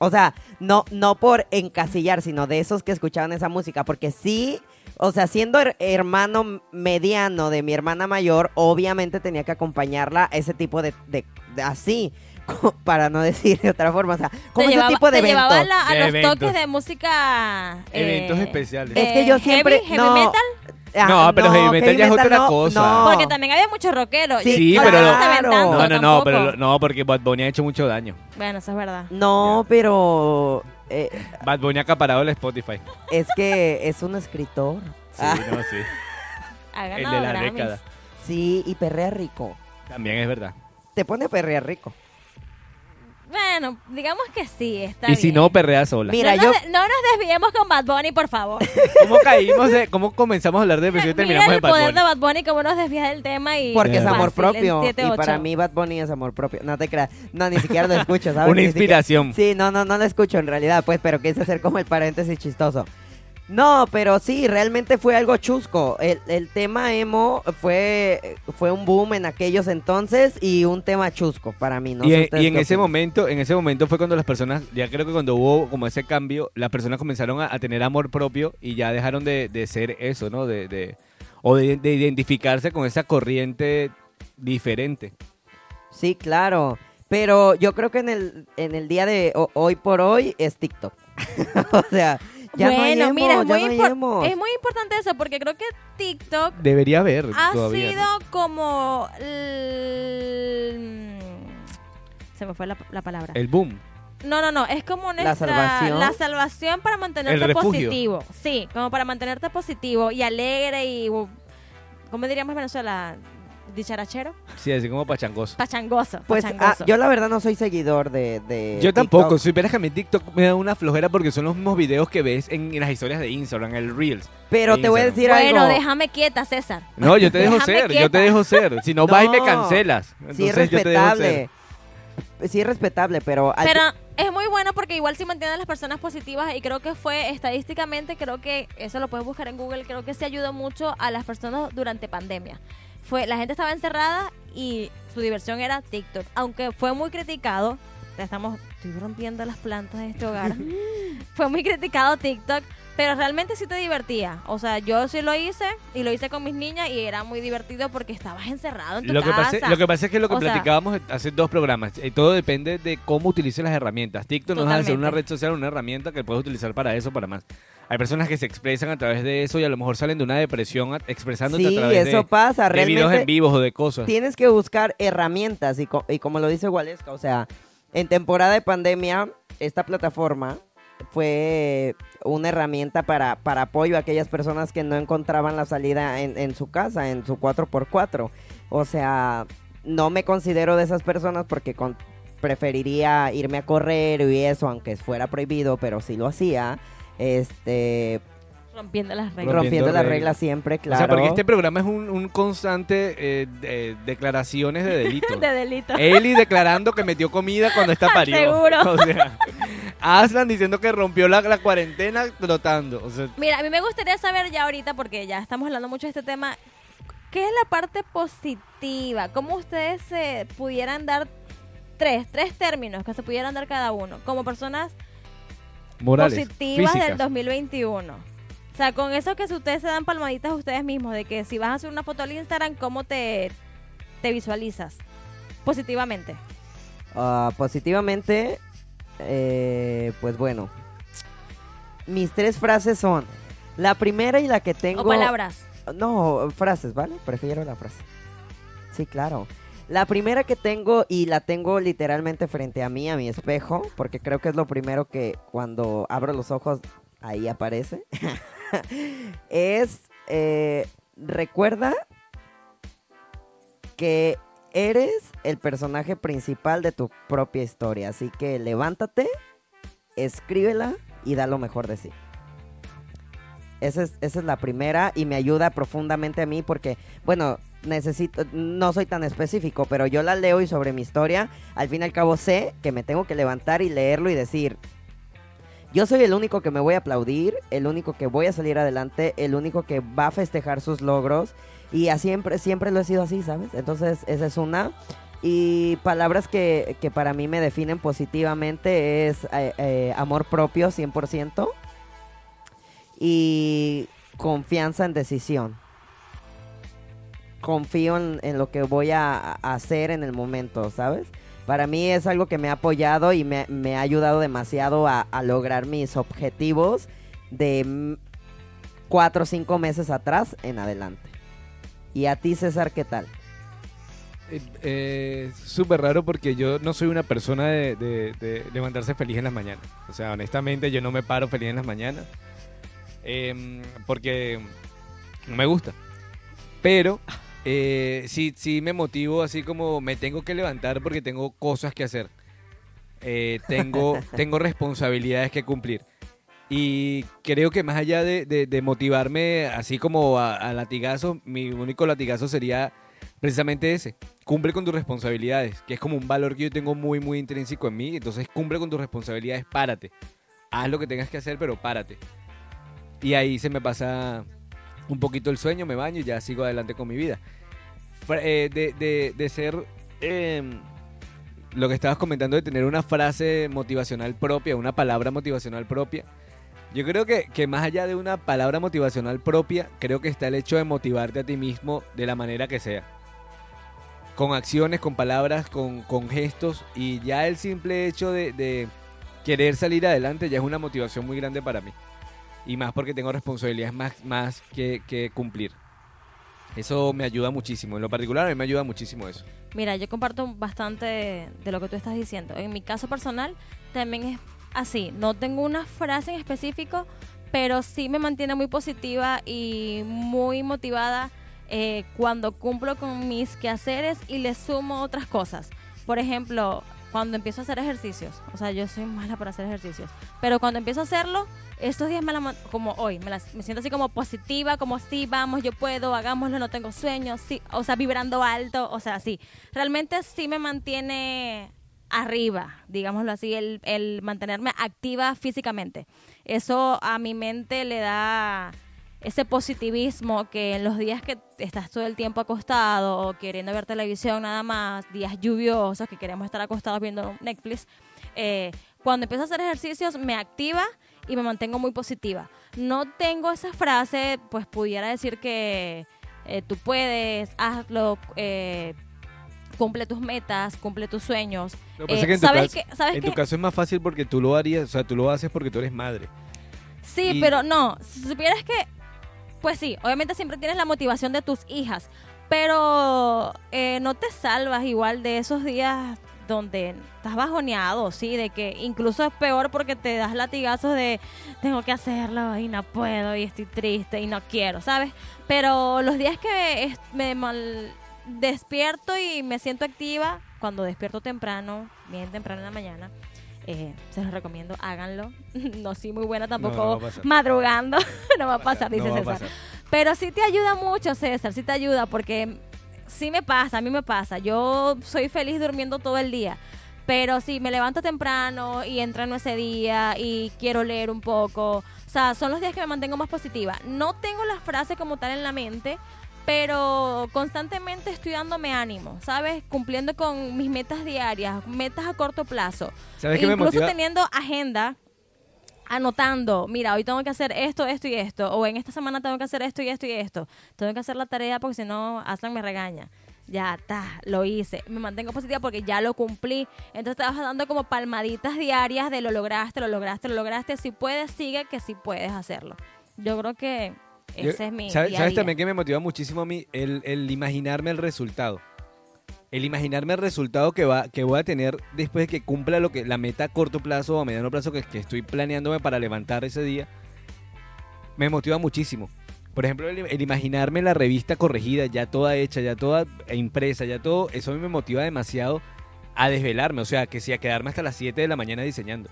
O sea, no, no por encasillar, sino de esos que escuchaban esa música. Porque sí, o sea, siendo her- hermano mediano de mi hermana mayor, obviamente tenía que acompañarla a ese tipo de, de- de- así, *laughs* para no decir de otra forma. O sea, como ese llevaba, tipo de te llevaba eventos. la- a De los eventos. toques de música. Eventos eh, especiales. Es que yo eh, siempre- Heavy, heavy no. metal. Ah, No, pero heavy metal ya es otra no, cosa. no. Porque también había muchos rockeros. Sí, no pero- No, no, no, pero lo- no, porque Bad Bunny ha hecho mucho daño. Bueno, eso es verdad. No, pero eh, Bad Bunny ha acaparado el Spotify. es que es un escritor. Sí, Ah, no, sí. *laughs* Ha El de la Grammys. década. sí, y perrea rico. También es verdad. Te pone a perrear rico. Bueno, digamos que sí, está y si bien. no, perrea sola. Mira, no, yo- nos, no nos desviemos con Bad Bunny, por favor. *laughs* ¿Cómo caímos de, cómo comenzamos a hablar de depresión y Mira terminamos el en Bad poder Bunny? de Bad Bunny, cómo nos desvía del tema y... Porque es Fácil, amor el propio. 7-8. Y para mí Bad Bunny es amor propio. No te creas. No, ni siquiera lo escucho, ¿sabes? *laughs* Una Ni siquiera- inspiración. Sí, no, no, no lo escucho en realidad, pues, pero quise hacer como el paréntesis chistoso. No, pero sí, realmente fue algo chusco. El, el tema emo fue, fue un boom en aquellos entonces y un tema chusco para mí. No y sé en, y ese opinan. momento, en ese momento fue cuando las personas, ya creo que cuando hubo como ese cambio, las personas comenzaron a, a tener amor propio y ya dejaron de, de ser eso, ¿no? De, de- o de, de identificarse con esa corriente diferente. Sí, claro. Pero yo creo que en el, en el día de ho- hoy por hoy es TikTok. *laughs* o sea, ya bueno, mira, es muy, no es importante eso porque creo que TikTok Debería haber ha todavía. sido ¿no? como... el- Se me fue la, la palabra. El boom. No, no, no, es como nuestra salvación. la salvación para mantenerte positivo. Sí, como para mantenerte positivo y alegre y uh, ¿cómo diríamos en Venezuela? Dicharachero, Sí, así como pachangoso. pachangoso, Pues ah, pachangoso. yo la verdad no soy seguidor de, de Yo tampoco, si supieras que a mi TikTok me da una flojera porque son los mismos videos que ves en, en las historias de Instagram, el Reels. pero te voy a decir bueno, algo. déjame quieta, César. No, yo te dejo Déjame ser, yo te dejo ser. Si no, vas y me No. cancelas. Sí es Entonces, dejo ser. respetable. Sí es respetable, pero... al Pero es muy bueno porque igual si mantienen a las personas positivas y creo que fue estadísticamente, creo que eso lo puedes buscar en Google, creo que se ayudó mucho a las personas durante pandemia. Fue la gente estaba encerrada y su diversión era TikTok, aunque fue muy criticado. Estamos estoy rompiendo las plantas de este hogar. *laughs* fue muy criticado TikTok, pero realmente sí te divertía. O sea, yo sí lo hice y lo hice con mis niñas y era muy divertido porque estabas encerrado en tu Lo que, casa. pasa, lo que pasa es que lo que O sea- platicábamos hace dos programas, eh, todo depende de cómo utilices las herramientas. TikTok no deja de ser una red social, una herramienta que puedes utilizar para eso, para más. Hay personas que se expresan a través de eso y a lo mejor salen de una depresión Sí, a través eso de, pasa. de videos Realmente en vivos o de cosas. tienes que buscar herramientas y, co- y como lo dice Waleska, o sea, en temporada de pandemia, esta plataforma fue una herramienta para, para apoyo a aquellas personas que no encontraban la salida en, en su casa, en su 4x4. O sea, no me considero de esas personas porque con- preferiría irme a correr y eso, aunque fuera prohibido, pero sí lo hacía. Este, rompiendo las reglas. Rompiendo las reglas. reglas siempre, claro. O sea, porque este programa es un, un constante eh, de- declaraciones de *laughs* delito. de delito. Eli declarando que metió comida cuando está *laughs* parió. Seguro. *laughs* O sea, Aslan diciendo que rompió la, la cuarentena trotando. O sea, Mira, a mí me gustaría saber ya ahorita, porque ya estamos hablando mucho de este tema, ¿qué es la parte positiva? ¿Cómo ustedes se pudieran dar tres, tres términos que se pudieran dar cada uno como personas morales. positivas físicas. del 2021? O sea, con eso que si ustedes se dan palmaditas a ustedes mismos, de que si vas a hacer una foto al Instagram, ¿cómo te, te visualizas? Positivamente. Ah, positivamente, eh, pues bueno. Mis tres frases son la primera y la que tengo. O palabras. No, frases, ¿vale? Prefiero la frase. Sí, claro. La primera que tengo y la tengo literalmente frente a mí, a mi espejo, porque creo que es lo primero que cuando abro los ojos ahí aparece, *laughs* es eh, recuerda que eres el personaje principal de tu propia historia, así que levántate, escríbela y da lo mejor de sí. Esa es, esa es la primera y me ayuda profundamente a mí porque, bueno, necesito, no soy tan específico, pero yo la leo y sobre mi historia, al fin y al cabo sé que me tengo que levantar y leerlo y decir, yo soy el único que me voy a aplaudir, el único que voy a salir adelante, el único que va a festejar sus logros y siempre, siempre lo he sido así, ¿sabes? Entonces esa es una. Y palabras que, que para mí me definen positivamente es eh, eh, amor propio 100% y confianza en decisión. Confío en, lo que voy a hacer en el momento, ¿sabes? Para mí es algo que me ha apoyado y me, ha ayudado demasiado a, lograr mis objetivos de cuatro o cinco meses atrás en adelante. ¿Y a ti, César, qué tal? Eh, eh, súper raro porque yo no soy una persona de, de- de levantarse feliz en las mañanas. O sea, honestamente yo no me paro feliz en las mañanas. Em, porque no me gusta. Pero eh, sí, sí me motivo así como me tengo que levantar porque tengo cosas que hacer. Eh, tengo, *laughs* tengo responsabilidades que cumplir. Y creo que más allá de, de- de motivarme así como a, a latigazos, mi único latigazo sería precisamente ese. Cumple con tus responsabilidades, que es como un valor que yo tengo muy, muy intrínseco en mí. Entonces cumple con tus responsabilidades, párate. Haz lo que tengas que hacer, pero párate. Y ahí se me pasa un poquito el sueño, me baño y ya sigo adelante con mi vida. Eh, de, de- de ser em, lo que estabas comentando de tener una frase motivacional propia, una palabra motivacional propia. Yo creo que, que más allá de una palabra motivacional propia, creo que está el hecho de motivarte a ti mismo de la manera que sea. Con acciones, con palabras, con, con gestos. Y ya el simple hecho de, de querer salir adelante ya es una motivación muy grande para mí. Y más porque tengo responsabilidades más, más que, cumplir. Eso me ayuda muchísimo. En lo particular, a mí me ayuda muchísimo eso. Mira, yo comparto bastante de, de lo que tú estás diciendo. En mi caso personal, también es así. No tengo una frase en específico, pero sí me mantiene muy positiva y muy motivada eh, cuando cumplo con mis quehaceres y le sumo otras cosas. Por ejemplo, cuando empiezo a hacer ejercicios. O sea, yo soy mala para hacer ejercicios. Pero cuando empiezo a hacerlo, estos días me la como hoy, me, las- me siento así como positiva, como sí, vamos, yo puedo, hagámoslo, no tengo sueños, sí, o sea, vibrando alto, o sea, sí. Realmente sí me mantiene arriba, digámoslo así, el, el mantenerme activa físicamente. Eso a mi mente le da ese positivismo que en los días que estás todo el tiempo acostado o queriendo ver televisión nada más, días lluviosos que queremos estar acostados viendo Netflix, eh, cuando empiezo a hacer ejercicios me activa y me mantengo muy positiva. No tengo esa frase, pues pudiera decir que eh, tú puedes, hazlo, eh, cumple tus metas, cumple tus sueños. Lo que pasa Eh, es que en tu, ¿sabes caso, qué? ¿Sabes en qué? tu caso es más fácil porque tú lo harías, o sea, tú lo haces porque tú eres madre. Sí, Y- pero no, si supieras que, pues sí, obviamente siempre tienes la motivación de tus hijas, pero eh, no te salvas igual de esos días donde estás bajoneado, sí, de que incluso es peor porque te das latigazos de tengo que hacerlo y no puedo y estoy triste y no quiero, ¿sabes? Pero los días que me mal despierto y me siento activa, cuando despierto temprano, bien temprano en la mañana, eh, se los recomiendo, háganlo. *laughs* no soy muy buena tampoco no madrugando, no va a pasar, *laughs* dice No César. pasar. Pero sí te ayuda mucho, César, sí te ayuda porque sí me pasa, a mí me pasa. Yo soy feliz durmiendo todo el día. Pero si me levanto temprano y entreno ese día y quiero leer un poco, o sea, son los días que me mantengo más positiva. No tengo las frases como tal en la mente, pero constantemente estoy dándome ánimo, ¿sabes? Cumpliendo con mis metas diarias, metas a corto plazo. ¿Sabes qué me Incluso teniendo agenda, anotando, mira, hoy tengo que hacer esto, esto y esto, o en esta semana tengo que hacer esto y esto y esto. Tengo que hacer la tarea porque si no, Aslan me regaña. Ya está, lo hice. Me mantengo positiva porque ya lo cumplí. Entonces te vas dando como palmaditas diarias de lo lograste, lo lograste, lo lograste. Si puedes, sigue que sí puedes hacerlo. Yo creo que ese es mi ¿Sabes, día a sabes día. también que me motiva muchísimo a mí? El, el imaginarme el resultado. El imaginarme el resultado que, va, que voy a tener después de que cumpla lo que, la meta a corto plazo o a mediano plazo que, que estoy planeándome para levantar ese día. Me motiva muchísimo. Por ejemplo, el, el imaginarme la revista corregida, ya toda hecha, ya toda impresa, ya todo, eso a mí me motiva demasiado a desvelarme, o sea, que si a quedarme hasta las 7 de la mañana diseñando.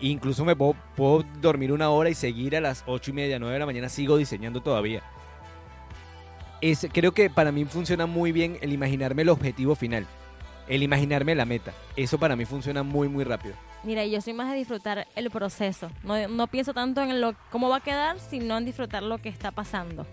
Incluso me puedo, dormir una hora y seguir a las 8 y media, 9 de la mañana, sigo diseñando todavía. Es, creo que para mí funciona muy bien el imaginarme el objetivo final, el imaginarme la meta. Eso para mí funciona muy, muy rápido. Mira, yo soy más de disfrutar el proceso. No, no pienso tanto en lo cómo va a quedar, sino en disfrutar lo que está pasando.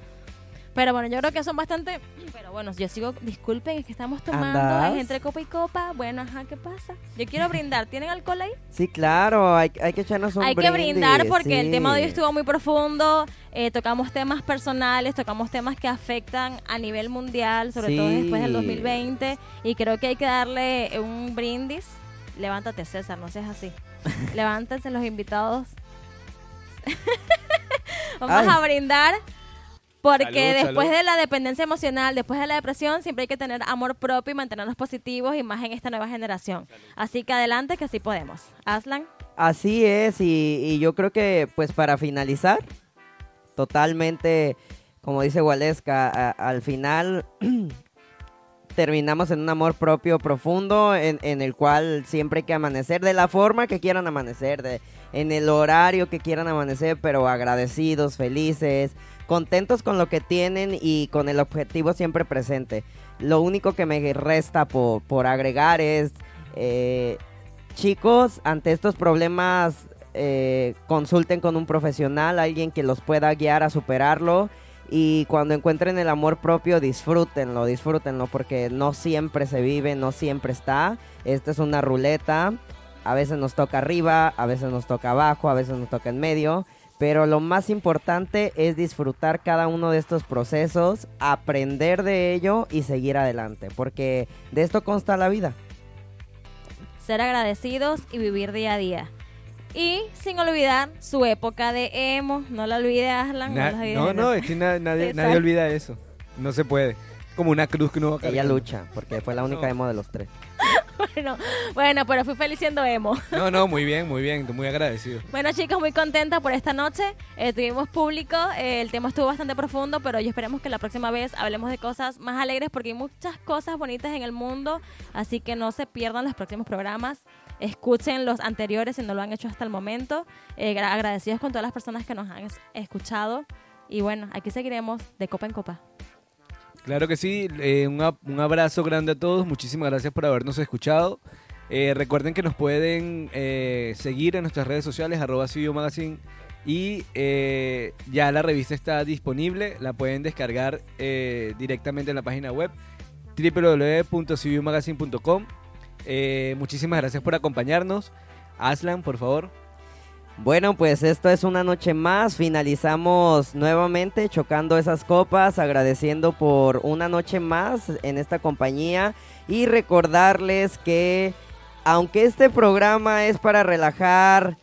Pero bueno, yo creo que son bastante. Pero bueno, yo sigo. Disculpen, es que estamos tomando. Es entre copa y copa. Bueno, ajá, ¿qué pasa? Yo quiero brindar. ¿Tienen alcohol ahí? Sí, claro, hay, hay que echarnos un Hay que brindar brindis, porque el sí. tema de hoy estuvo muy profundo. eh, tocamos temas personales, tocamos temas que afectan a nivel mundial, sobre todo Sí. después del 2020. Y creo que hay que darle un brindis. Levántate, César, no seas así. *laughs* Levántense los invitados. *laughs* Vamos Ay. a brindar. Porque Salud, después salud. de la dependencia emocional, después de la depresión, siempre hay que tener amor propio y mantenernos positivos y más en esta nueva generación. Así que adelante, que sí podemos. Aslan. Así es, y, y yo creo que pues para finalizar, totalmente, como dice Waleska, a- al final *clears throat* terminamos en un amor propio profundo en, en el cual siempre hay que amanecer de la forma que quieran amanecer, de, en el horario que quieran amanecer, pero agradecidos, felices, contentos con lo que tienen y con el objetivo siempre presente. Lo único que me resta por, por agregar es, eh, chicos, ante estos problemas, eh, consulten con un profesional, alguien que los pueda guiar a superarlo. Y cuando encuentren el amor propio, disfrútenlo, disfrútenlo, porque no siempre se vive, no siempre está. Esta es una ruleta. A veces nos toca arriba, a veces nos toca abajo, a veces nos toca en medio. Pero lo más importante es disfrutar cada uno de estos procesos, aprender de ello y seguir adelante, porque de esto consta la vida. ser agradecidos y vivir día a día. Y sin olvidar su época de emo. No la olvides, Aslan. Na- no la no, no, César. es que na- nadie, nadie olvida eso. No se puede. Como una cruz que uno va Ella lucha, porque fue la única No. emo de los tres. Bueno, bueno, pero fui feliz siendo emo. No, no, muy bien, muy bien. Muy agradecido. Bueno chicos, muy contenta por esta noche. Eh, tuvimos público, eh, el tema estuvo bastante profundo, pero yo esperemos que la próxima vez hablemos de cosas más alegres porque hay muchas cosas bonitas en el mundo, así que no se pierdan los próximos programas. Escuchen los anteriores si no lo han hecho hasta el momento. Eh, gra- agradecidos con todas las personas que nos han es- escuchado. Y bueno, aquí seguiremos de copa en copa. Claro que sí, eh, un, un abrazo grande a todos, muchísimas gracias por habernos escuchado. Eh, recuerden que nos pueden eh, seguir en nuestras redes sociales, arroba Magazine, y ya la revista está disponible, la pueden descargar directamente en la página web www.cbumagazine.com. Eh, muchísimas gracias por acompañarnos. Aslan, por favor. Bueno, pues esto es una noche más. Finalizamos nuevamente chocando esas copas, agradeciendo por una noche más en esta compañía y recordarles que aunque este programa es para relajar,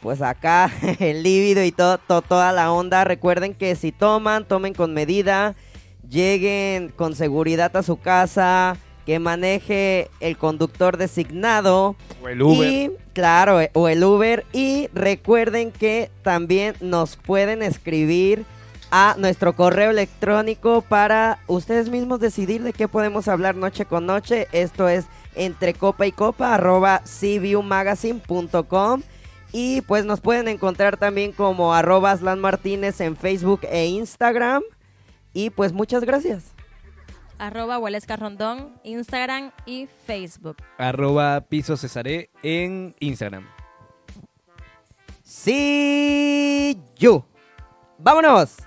pues acá *laughs* el líbido y to- toda la onda, recuerden que si toman, tomen con medida, lleguen con seguridad a su casa, que maneje el conductor designado. O el Uber. Y, claro, o el Uber. Y recuerden que también nos pueden escribir a nuestro correo electrónico para ustedes mismos decidir de qué podemos hablar noche con noche. Esto es entre copa y copa arroba cviewmagazine.com y pues nos pueden encontrar también como arroba Aslan Martínez en Facebook e Instagram. Y pues muchas gracias. Arroba Huelesca Rondón, Instagram y Facebook. Arroba Piso Cesaré en Instagram. See you. ¡Vámonos!